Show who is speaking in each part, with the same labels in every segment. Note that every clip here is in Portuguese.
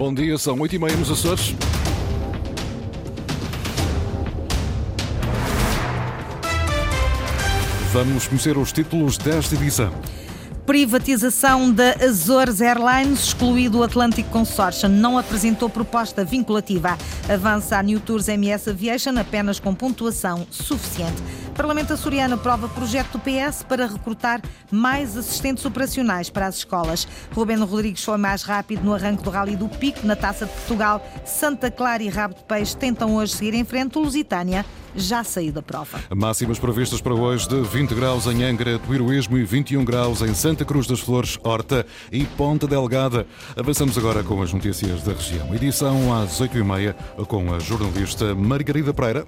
Speaker 1: Bom dia, são 8h30 nos Açores. Vamos conhecer os títulos desta edição.
Speaker 2: Privatização da Azores Airlines, excluído o Atlantic Consortium, não apresentou proposta vinculativa. Avança a New Tours MS Aviation apenas com pontuação suficiente. Parlamento açoriano aprova projeto do PS para recrutar mais assistentes operacionais para as escolas. Rubén Rodrigues foi mais rápido no arranque do Rally do Pico na Taça de Portugal. Santa Clara e Rabo de Peixe tentam hoje seguir em frente. O Lusitânia já saiu da prova.
Speaker 1: Máximas previstas para hoje de 20 graus em Angra do Heroísmo e 21 graus em Santa Cruz das Flores, Horta e Ponta Delgada. Avançamos agora com as notícias da região. Edição às 8h30 com a jornalista Margarida Pereira.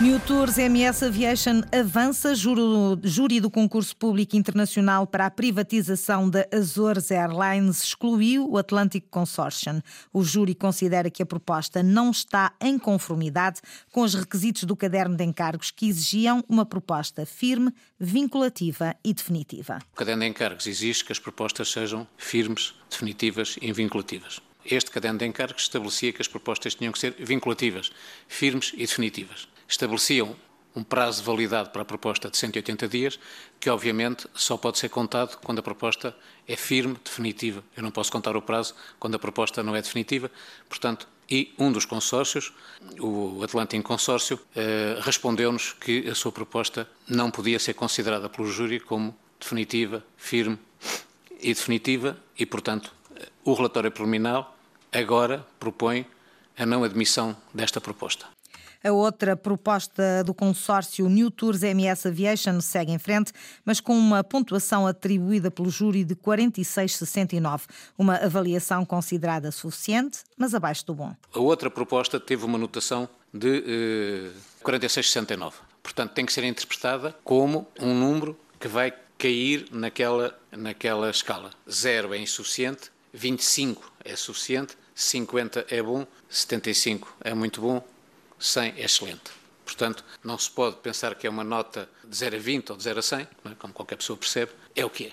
Speaker 2: New Tours MS Aviation avança. Júri do concurso público internacional para a privatização da Azores Airlines excluiu o Atlantic Consortium. O júri considera que a proposta não está em conformidade com os requisitos do caderno de encargos que exigiam uma proposta firme, vinculativa e definitiva.
Speaker 3: O caderno de encargos exige que as propostas sejam firmes, definitivas e vinculativas. Este caderno de encargos estabelecia que as propostas tinham que ser vinculativas, firmes e definitivas estabeleciam um prazo de validade para a proposta de 180 dias, que obviamente só pode ser contado quando a proposta é firme, definitiva. Eu não posso contar o prazo quando a proposta não é definitiva. Portanto, e um dos consórcios, o Atlantic Consórcio, eh, respondeu-nos que a sua proposta não podia ser considerada pelo júri como definitiva, firme e definitiva, e, portanto, o relatório preliminar agora propõe a não admissão desta proposta.
Speaker 2: A outra proposta do consórcio New Tours MS Aviation segue em frente, mas com uma pontuação atribuída pelo júri de 46,69. Uma avaliação considerada suficiente, mas abaixo do bom.
Speaker 3: A outra proposta teve uma notação de eh, 46,69. Portanto, tem que ser interpretada como um número que vai cair naquela, naquela escala. Zero é insuficiente, 25 é suficiente, 50 é bom, 75 é muito bom, 100 é excelente. Portanto, não se pode pensar que é uma nota de 0 a 20 ou de 0 a 100, é? como qualquer pessoa percebe, é o que é.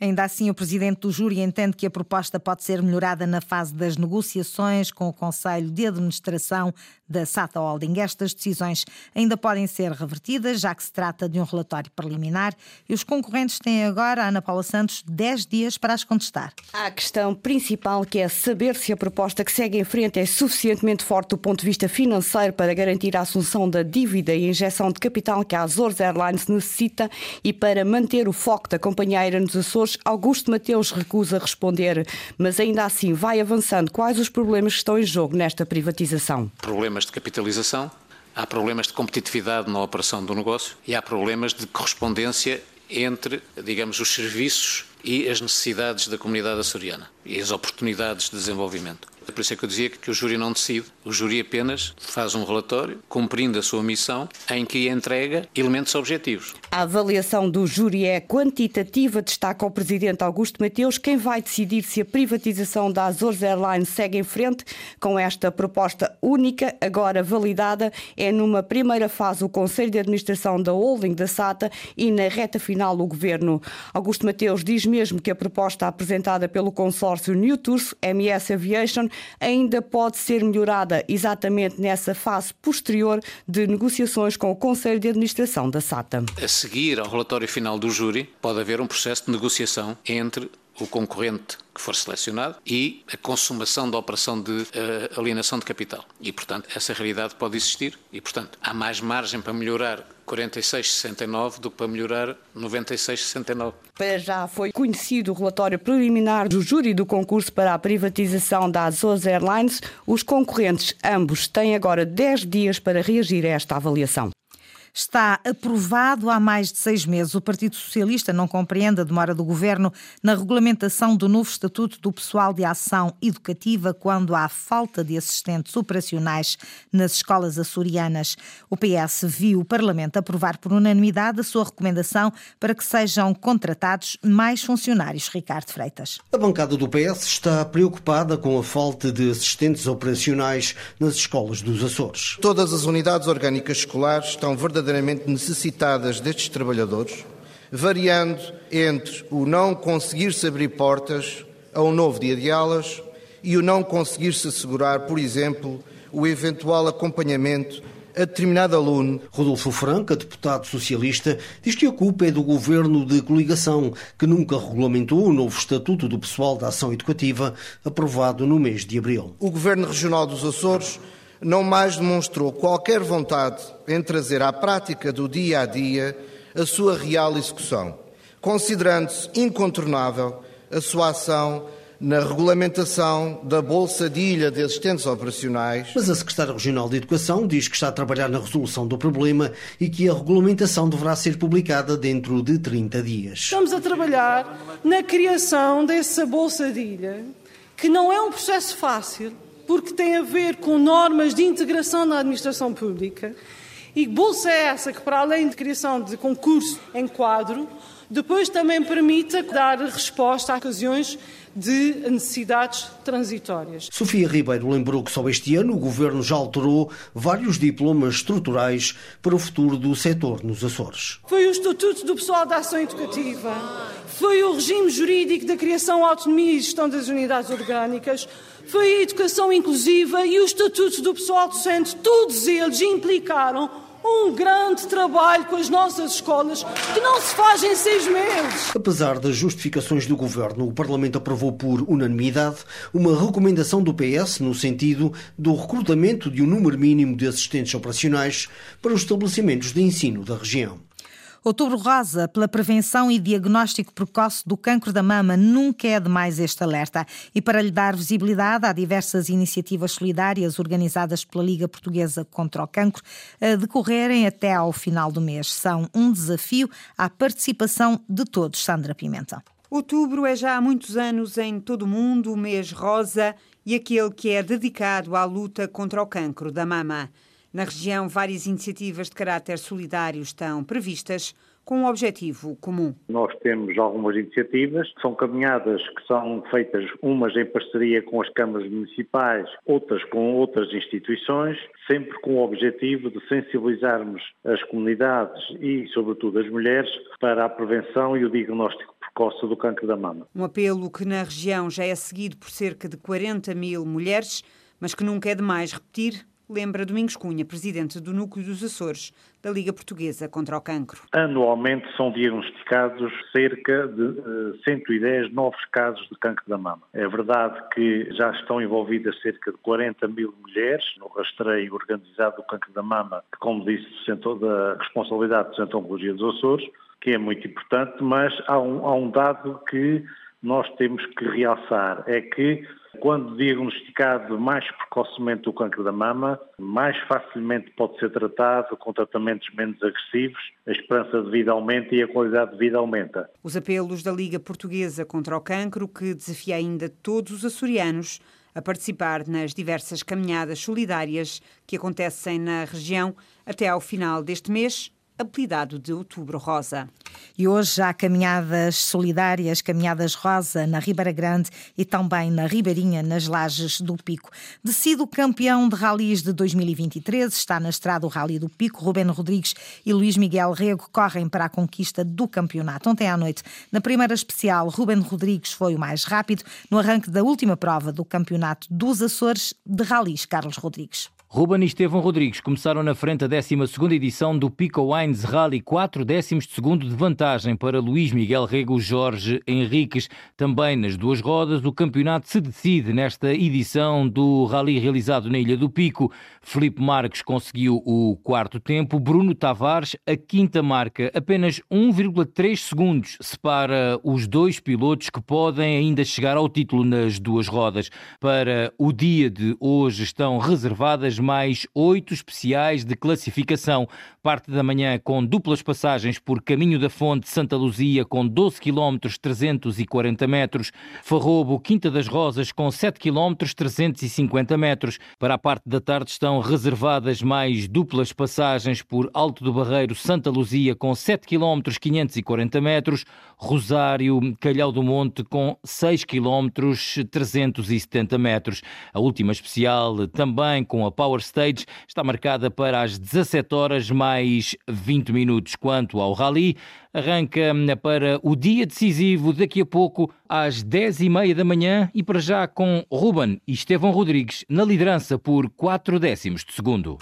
Speaker 2: Ainda assim, o presidente do júri entende que a proposta pode ser melhorada na fase das negociações com o Conselho de Administração da SATA Holding. Estas decisões ainda podem ser revertidas, já que se trata de um relatório preliminar e os concorrentes têm agora, Ana Paula Santos, 10 dias para as contestar.
Speaker 4: A questão principal que é saber se a proposta que segue em frente é suficientemente forte do ponto de vista financeiro para garantir a assunção da dívida e injeção de capital que a Azores Airlines necessita e para manter o foco da companhia aérea nos Açores, Augusto Mateus recusa responder, mas ainda assim vai avançando. Quais os problemas que estão em jogo nesta privatização?
Speaker 3: Problemas de capitalização, há problemas de competitividade na operação do negócio e há problemas de correspondência entre, digamos, os serviços e as necessidades da comunidade açoriana e as oportunidades de desenvolvimento. É por isso é que eu dizia que o júri não decide. O júri apenas faz um relatório, cumprindo a sua missão, em que entrega elementos objetivos.
Speaker 4: A avaliação do júri é quantitativa, destaca o presidente Augusto Mateus. Quem vai decidir se a privatização da Azores Airlines segue em frente com esta proposta única, agora validada, é numa primeira fase o Conselho de Administração da Holding da SATA e na reta final o Governo. Augusto Mateus diz mesmo que a proposta apresentada pelo consórcio New Tours MS Aviation ainda pode ser melhorada exatamente nessa fase posterior de negociações com o Conselho de Administração da SATA.
Speaker 3: A seguir ao relatório final do júri, pode haver um processo de negociação entre o concorrente que for selecionado e a consumação da operação de uh, alienação de capital. E, portanto, essa realidade pode existir e, portanto, há mais margem para melhorar 46,69 do que para melhorar 96,69.
Speaker 4: Para já foi conhecido o relatório preliminar do júri do concurso para a privatização da Azores Airlines. Os concorrentes, ambos, têm agora 10 dias para reagir a esta avaliação
Speaker 2: está aprovado há mais de seis meses. O Partido Socialista não compreende a demora do governo na regulamentação do novo Estatuto do Pessoal de Ação Educativa quando há falta de assistentes operacionais nas escolas açorianas. O PS viu o Parlamento aprovar por unanimidade a sua recomendação para que sejam contratados mais funcionários. Ricardo Freitas.
Speaker 5: A bancada do PS está preocupada com a falta de assistentes operacionais nas escolas dos Açores.
Speaker 6: Todas as unidades orgânicas escolares estão verdadeiramente verdadeiramente necessitadas destes trabalhadores variando entre o não conseguir-se abrir portas a um novo dia de aulas e o não conseguir-se assegurar, por exemplo, o eventual acompanhamento a determinado aluno.
Speaker 5: Rodolfo Franca, deputado socialista, diz que a culpa é do governo de coligação, que nunca regulamentou o novo Estatuto do Pessoal da Ação Educativa, aprovado no mês de abril.
Speaker 6: O governo regional dos Açores não mais demonstrou qualquer vontade em trazer à prática do dia a dia a sua real execução, considerando-se incontornável a sua ação na regulamentação da Bolsa de Ilha de Assistentes Operacionais.
Speaker 5: Mas a Secretária Regional de Educação diz que está a trabalhar na resolução do problema e que a regulamentação deverá ser publicada dentro de 30 dias.
Speaker 7: Estamos a trabalhar na criação dessa Bolsa de Ilha, que não é um processo fácil, porque tem a ver com normas de integração na administração pública. E bolsa é essa que, para além de criação de concurso em quadro, depois também permita dar resposta a ocasiões de necessidades transitórias.
Speaker 5: Sofia Ribeiro lembrou que só este ano o Governo já alterou vários diplomas estruturais para o futuro do setor nos Açores.
Speaker 7: Foi o Estatuto do Pessoal da Ação Educativa, foi o regime jurídico da criação, autonomia e gestão das unidades orgânicas, foi a educação inclusiva e o Estatuto do Pessoal Docente. Todos eles implicaram um grande trabalho com as nossas escolas que não se faz em seis meses.
Speaker 5: Apesar das justificações do governo, o Parlamento aprovou por unanimidade uma recomendação do PS no sentido do recrutamento de um número mínimo de assistentes operacionais para os estabelecimentos de ensino da região.
Speaker 2: Outubro Rosa, pela prevenção e diagnóstico precoce do cancro da mama, nunca é demais este alerta. E para lhe dar visibilidade, há diversas iniciativas solidárias organizadas pela Liga Portuguesa contra o Cancro a decorrerem até ao final do mês. São um desafio à participação de todos. Sandra Pimenta.
Speaker 8: Outubro é já há muitos anos em todo o mundo o mês rosa e aquele que é dedicado à luta contra o cancro da mama. Na região, várias iniciativas de caráter solidário estão previstas com um objetivo comum.
Speaker 9: Nós temos algumas iniciativas, são caminhadas que são feitas umas em parceria com as câmaras municipais, outras com outras instituições, sempre com o objetivo de sensibilizarmos as comunidades e, sobretudo, as mulheres para a prevenção e o diagnóstico precoce do câncer da mama.
Speaker 8: Um apelo que na região já é seguido por cerca de 40 mil mulheres, mas que nunca é demais repetir lembra Domingos Cunha, presidente do Núcleo dos Açores, da Liga Portuguesa contra o Cancro.
Speaker 9: Anualmente são diagnosticados cerca de uh, eh, 110 novos casos de cancro da mama. É verdade que já estão envolvidas cerca de 40 mil mulheres no rastreio organizado do cancro da mama, que, como disse, da responsabilidade do Centro Oncologia dos Açores, que é muito importante, mas há um, há um dado que nós temos que realçar, é que quando diagnosticado mais precocemente o câncer da mama, mais facilmente pode ser tratado com tratamentos menos agressivos, a esperança de vida aumenta e a qualidade de vida aumenta.
Speaker 8: Os apelos da Liga Portuguesa contra o Cancro, que desafia ainda todos os açorianos a participar nas diversas caminhadas solidárias que acontecem na região até ao final deste mês apelidado de Outubro Rosa.
Speaker 2: E hoje há caminhadas solidárias, caminhadas rosa na Ribeira Grande e também na Ribeirinha, nas Lajes do Pico. Decido campeão de ralis de 2023, está na estrada o Rally do Pico. Rubén Rodrigues e Luís Miguel Rego correm para a conquista do campeonato. Ontem à noite, na primeira especial, Rubén Rodrigues foi o mais rápido no arranque da última prova do campeonato dos Açores de ralis. Carlos Rodrigues.
Speaker 10: Ruben e Estevão Rodrigues começaram na frente a 12 edição do Pico Wines Rally, 4 décimos de segundo de vantagem para Luís Miguel Rego Jorge Henriques. Também nas duas rodas, o campeonato se decide nesta edição do Rally realizado na Ilha do Pico. Felipe Marques conseguiu o quarto tempo, Bruno Tavares a quinta marca. Apenas 1,3 segundos separa os dois pilotos que podem ainda chegar ao título nas duas rodas. Para o dia de hoje estão reservadas mais oito especiais de classificação. Parte da manhã com duplas passagens por Caminho da Fonte Santa Luzia com 12 km 340 metros, Farrobo Quinta das Rosas com 7 km 350 metros. Para a parte da tarde estão reservadas mais duplas passagens por Alto do Barreiro Santa Luzia com 7 km 540 metros, Rosário Calhau do Monte com 6 km 370 metros. A última especial também com a Power Stage está marcada para as 17 horas mais 20 minutos. Quanto ao Rally, arranca hum, para o dia decisivo daqui a pouco às 10 e meia da manhã e para já com Ruben e Estevão Rodrigues na liderança por 4 décimos de segundo.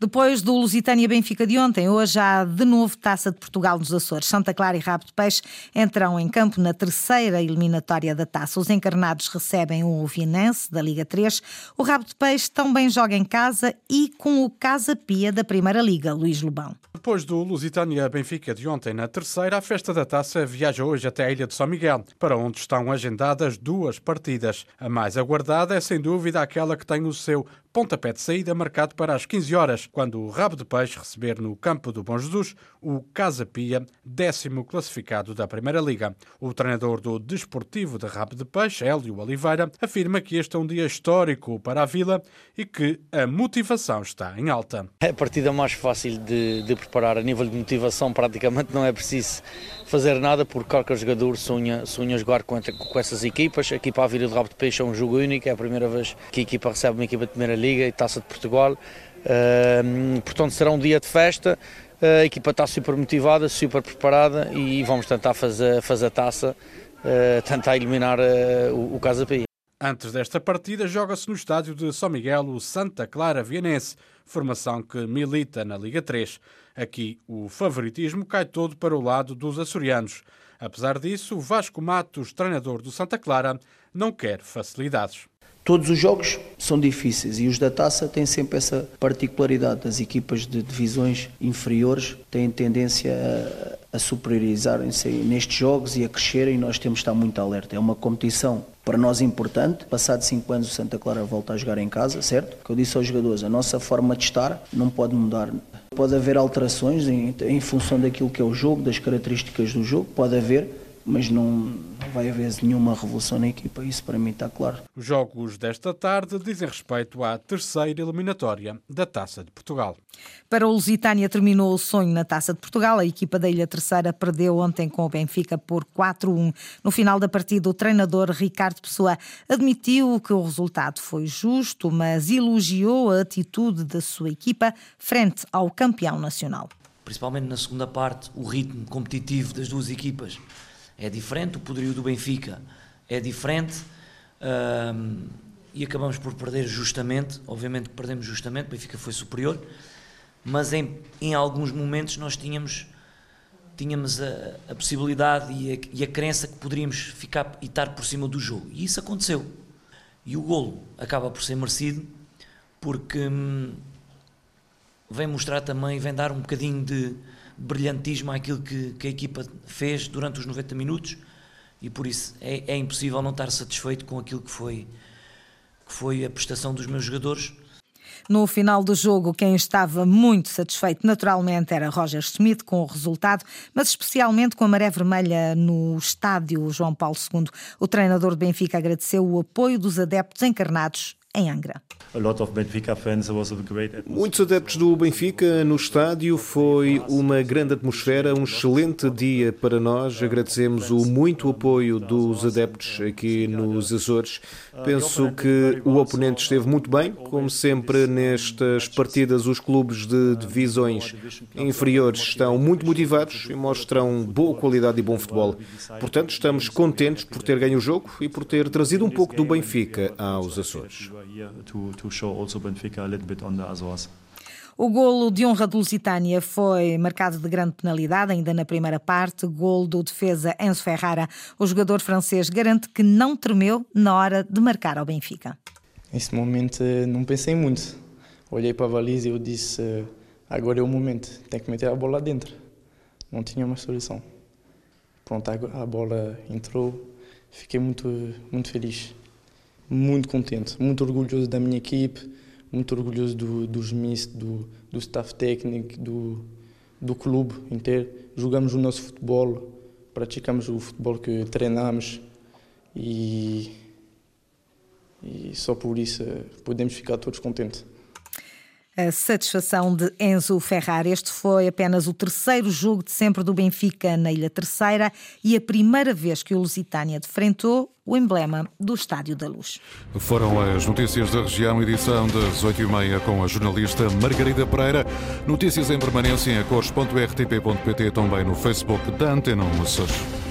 Speaker 2: Depois do Lusitânia Benfica de ontem, hoje há de novo Taça de Portugal nos Açores. Santa Clara e Rabo de Peixe entram em campo na terceira eliminatória da Taça. Os encarnados recebem o Vinense da Liga 3. O Rabo de Peixe também joga em casa e com o Casa Pia da Primeira Liga, Luís Lobão.
Speaker 11: Depois do Lusitânia Benfica de ontem na terceira, a festa da taça viaja hoje até a Ilha de São Miguel, para onde estão agendadas duas partidas. A mais aguardada é sem dúvida aquela que tem o seu pontapé de saída marcado para as 15 horas, quando o Rabo de Peixe receber no campo do Bom Jesus o Casa Pia, décimo classificado da Primeira Liga. O treinador do Desportivo de Rabo de Peixe, Hélio Oliveira, afirma que este é um dia histórico para a Vila e que a motivação está em alta.
Speaker 12: É a partida mais fácil de, de preparar. A nível de motivação, praticamente não é preciso fazer nada, porque qualquer jogador sonha, sonha jogar com, com essas equipas. A equipa Vila de Rabo de Peixe é um jogo único, é a primeira vez que a equipa recebe uma equipa de Primeira Liga e Taça de Portugal. Uh, portanto, será um dia de festa. A equipa está super motivada, super preparada e vamos tentar fazer, fazer a taça, uh, tentar eliminar uh, o, o Casa Pia.
Speaker 11: Antes desta partida, joga-se no estádio de São Miguel o Santa Clara Vienense, formação que milita na Liga 3. Aqui o favoritismo cai todo para o lado dos açorianos. Apesar disso, Vasco Matos, treinador do Santa Clara, não quer facilidades.
Speaker 13: Todos os jogos são difíceis e os da taça têm sempre essa particularidade. As equipas de divisões inferiores têm tendência a, a superiorizarem-se nestes jogos e a crescerem e nós temos de estar muito alerta. É uma competição para nós importante. Passado cinco anos o Santa Clara volta a jogar em casa, certo? Que eu disse aos jogadores, a nossa forma de estar não pode mudar. Pode haver alterações em, em função daquilo que é o jogo, das características do jogo, pode haver, mas não, não vai haver nenhuma revolução na equipa, isso para mim está claro.
Speaker 11: Os jogos desta tarde dizem respeito à terceira eliminatória da Taça de Portugal.
Speaker 2: Para o Lusitânia terminou o sonho na Taça de Portugal. A equipa da Ilha Terceira perdeu ontem com o Benfica por 4-1. No final da partida, o treinador Ricardo Pessoa admitiu que o resultado foi justo, mas elogiou a atitude da sua equipa frente ao campeão nacional.
Speaker 14: Principalmente na segunda parte, o ritmo competitivo das duas equipas é diferente, o poderio do Benfica é diferente um, e acabamos por perder justamente, obviamente perdemos justamente, o Benfica foi superior, mas em, em alguns momentos nós tínhamos, tínhamos a, a possibilidade e a, e a crença que poderíamos ficar e estar por cima do jogo, e isso aconteceu. E o golo acaba por ser merecido, porque hum, vem mostrar também, vem dar um bocadinho de brilhantismo àquilo que, que a equipa fez durante os 90 minutos e por isso é, é impossível não estar satisfeito com aquilo que foi, que foi a prestação dos meus jogadores.
Speaker 2: No final do jogo, quem estava muito satisfeito naturalmente era Roger Schmidt com o resultado, mas especialmente com a maré vermelha no estádio João Paulo II. O treinador do Benfica agradeceu o apoio dos adeptos encarnados em Angra.
Speaker 15: Muitos adeptos do Benfica no estádio, foi uma grande atmosfera, um excelente dia para nós. Agradecemos o muito apoio dos adeptos aqui nos Açores. Penso que o oponente esteve muito bem, como sempre nestas partidas, os clubes de divisões inferiores estão muito motivados e mostram boa qualidade e bom futebol. Portanto, estamos contentes por ter ganho o jogo e por ter trazido um pouco do Benfica aos Açores
Speaker 2: to show also Benfica a little bit on the Azores. O golo de honra do Lusitânia foi marcado de grande penalidade, ainda na primeira parte. Golo do defesa Enzo Ferrara. O jogador francês garante que não tremeu na hora de marcar ao Benfica.
Speaker 16: Nesse momento eh, não pensei muito. Olhei para a baliza e eu disse: eh, agora é o momento, tem que meter a bola dentro. Não tinha uma solução. Pronto, a bola entrou, fiquei muito, muito feliz muito contente, muito orgulhoso da minha equipe, muito orgulhoso do, dos Smith, do, do staff técnico, do, do clube inteiro. Jogamos o nosso futebol, praticamos o futebol que treinamos e, e só por isso podemos ficar todos contentes
Speaker 2: a satisfação de Enzo Ferrari. Este foi apenas o terceiro jogo de sempre do Benfica na Ilha Terceira e a primeira vez que o Lusitânia defrentou o emblema do Estádio da Luz.
Speaker 1: Foram as notícias da região, edição das 8h30 com a jornalista Margarida Pereira. Notícias em permanência em acores.rtp.pt também no Facebook da Antena Açores.